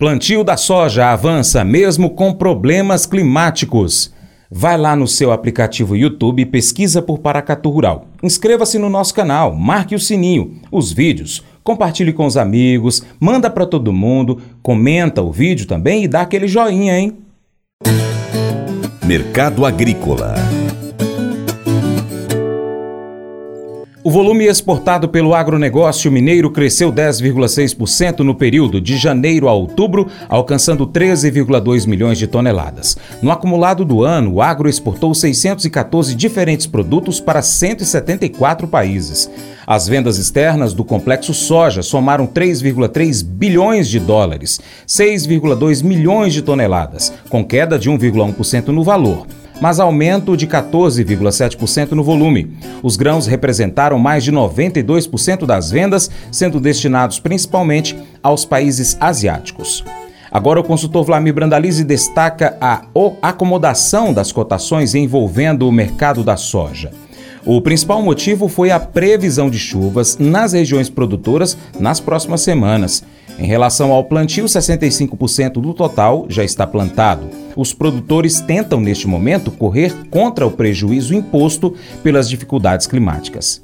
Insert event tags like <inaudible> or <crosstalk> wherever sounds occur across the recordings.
Plantio da soja avança mesmo com problemas climáticos. Vai lá no seu aplicativo YouTube e pesquisa por Paracatu Rural. Inscreva-se no nosso canal, marque o sininho, os vídeos, compartilhe com os amigos, manda para todo mundo, comenta o vídeo também e dá aquele joinha, hein? Mercado Agrícola O volume exportado pelo agronegócio mineiro cresceu 10,6% no período de janeiro a outubro, alcançando 13,2 milhões de toneladas. No acumulado do ano, o agro exportou 614 diferentes produtos para 174 países. As vendas externas do complexo soja somaram 3,3 bilhões de dólares, 6,2 milhões de toneladas, com queda de 1,1% no valor mas aumento de 14,7% no volume. Os grãos representaram mais de 92% das vendas, sendo destinados principalmente aos países asiáticos. Agora, o consultor Vlamir Brandalize destaca a acomodação das cotações envolvendo o mercado da soja. O principal motivo foi a previsão de chuvas nas regiões produtoras nas próximas semanas. Em relação ao plantio, 65% do total já está plantado. Os produtores tentam, neste momento, correr contra o prejuízo imposto pelas dificuldades climáticas.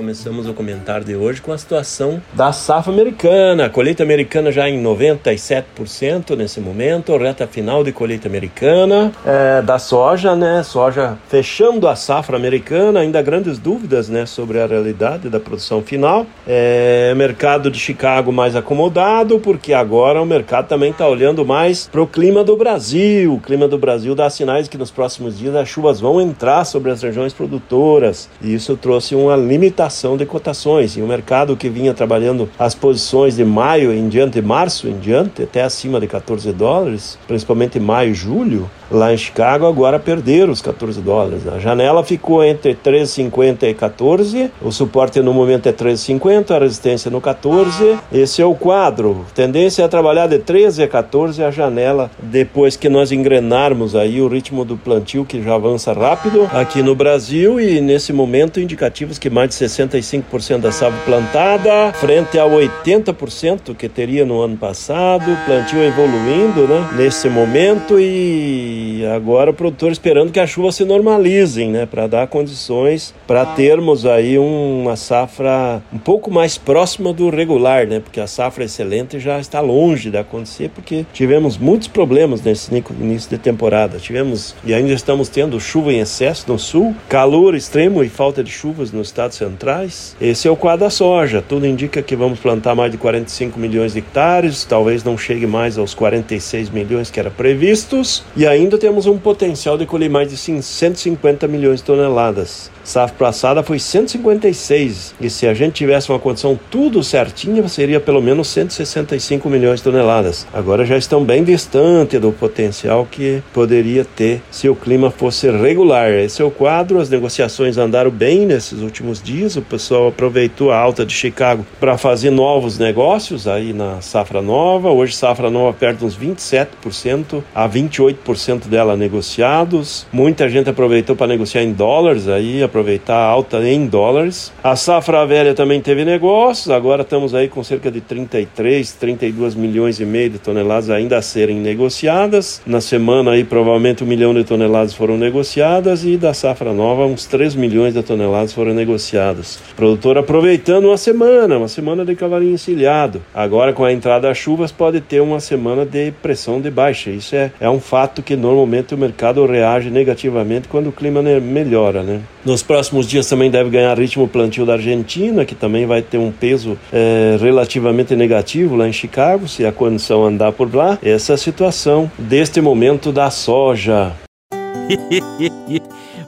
Começamos o comentário de hoje com a situação da safra americana. A colheita americana já em 97% nesse momento, reta final de colheita americana. É, da soja, né? Soja fechando a safra americana, ainda grandes dúvidas né, sobre a realidade da produção final. É, mercado de Chicago mais acomodado, porque agora o mercado também está olhando mais para o clima do Brasil. O clima do Brasil dá sinais que nos próximos dias as chuvas vão entrar sobre as regiões produtoras. E isso trouxe uma limitação limitação de cotações. E o mercado que vinha trabalhando as posições de maio em diante, março em diante, até acima de 14 dólares, principalmente maio e julho, lá em Chicago, agora perderam os 14 dólares. A janela ficou entre 13,50 e 14, o suporte no momento é 13,50, a resistência no 14. Esse é o quadro. Tendência é trabalhar de 13 a 14 a janela, depois que nós engrenarmos aí o ritmo do plantio, que já avança rápido aqui no Brasil, e nesse momento indicativos que mais de 65% da safra plantada, frente a 80% que teria no ano passado, plantio evoluindo, né, nesse momento e e agora o produtor esperando que a chuva se normalizem, né, para dar condições para termos aí uma safra um pouco mais próxima do regular, né, porque a safra excelente já está longe de acontecer, porque tivemos muitos problemas nesse início de temporada. Tivemos e ainda estamos tendo chuva em excesso no sul, calor extremo e falta de chuvas nos estados centrais. Esse é o quadro da soja. Tudo indica que vamos plantar mais de 45 milhões de hectares, talvez não chegue mais aos 46 milhões que era previstos, e ainda ainda temos um potencial de colher mais de 150 milhões de toneladas. Safra passada foi 156 e se a gente tivesse uma condição tudo certinha, seria pelo menos 165 milhões de toneladas. Agora já estão bem distante do potencial que poderia ter se o clima fosse regular. Esse é o quadro, as negociações andaram bem nesses últimos dias, o pessoal aproveitou a alta de Chicago para fazer novos negócios aí na safra nova. Hoje safra nova perde uns 27% a 28% dela negociados. Muita gente aproveitou para negociar em dólares aí, aproveitar a alta em dólares. A safra velha também teve negócios, agora estamos aí com cerca de 33, 32 milhões e meio de toneladas ainda a serem negociadas. Na semana aí provavelmente um milhão de toneladas foram negociadas e da safra nova uns 3 milhões de toneladas foram negociadas. O produtor aproveitando uma semana, uma semana de cavalinho encilhado. Agora com a entrada das chuvas pode ter uma semana de pressão de baixa. Isso é, é um fato que normalmente o mercado reage negativamente quando o clima melhora, né? Nos próximos dias também deve ganhar ritmo o plantio da Argentina, que também vai ter um peso é, relativamente negativo lá em Chicago, se a condição andar por lá. Essa é a situação deste momento da soja. <laughs>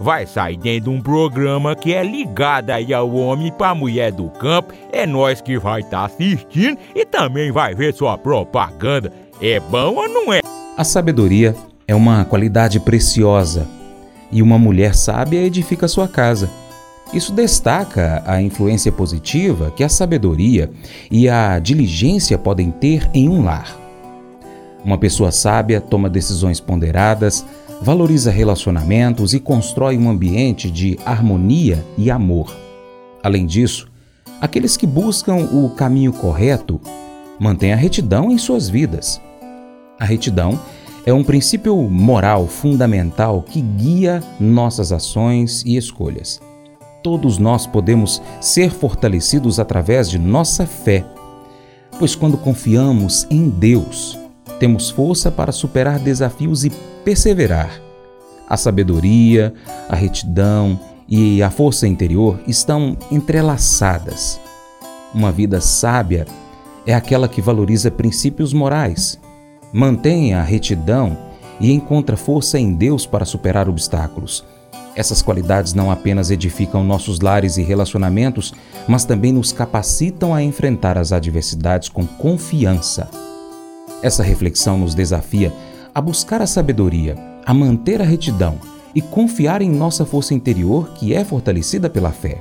vai sair dentro de um programa que é ligado aí ao homem pra mulher do campo. É nós que vai estar tá assistindo e também vai ver sua propaganda. É bom ou não é? A sabedoria é uma qualidade preciosa e uma mulher sábia edifica sua casa. Isso destaca a influência positiva que a sabedoria e a diligência podem ter em um lar. Uma pessoa sábia toma decisões ponderadas, valoriza relacionamentos e constrói um ambiente de harmonia e amor. Além disso, aqueles que buscam o caminho correto mantêm a retidão em suas vidas. A retidão é um princípio moral fundamental que guia nossas ações e escolhas. Todos nós podemos ser fortalecidos através de nossa fé, pois quando confiamos em Deus, temos força para superar desafios e perseverar. A sabedoria, a retidão e a força interior estão entrelaçadas. Uma vida sábia é aquela que valoriza princípios morais, mantém a retidão e encontra força em Deus para superar obstáculos. Essas qualidades não apenas edificam nossos lares e relacionamentos, mas também nos capacitam a enfrentar as adversidades com confiança. Essa reflexão nos desafia a buscar a sabedoria, a manter a retidão e confiar em nossa força interior que é fortalecida pela fé.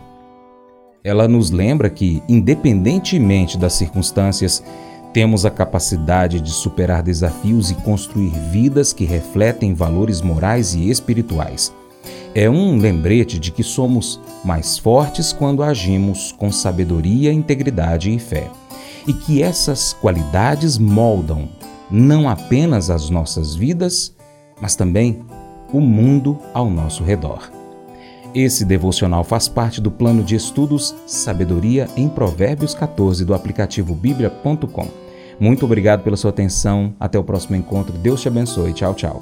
Ela nos lembra que, independentemente das circunstâncias, temos a capacidade de superar desafios e construir vidas que refletem valores morais e espirituais. É um lembrete de que somos mais fortes quando agimos com sabedoria, integridade e fé. E que essas qualidades moldam não apenas as nossas vidas, mas também o mundo ao nosso redor. Esse devocional faz parte do plano de estudos Sabedoria em Provérbios 14 do aplicativo bíblia.com. Muito obrigado pela sua atenção. Até o próximo encontro. Deus te abençoe. Tchau, tchau.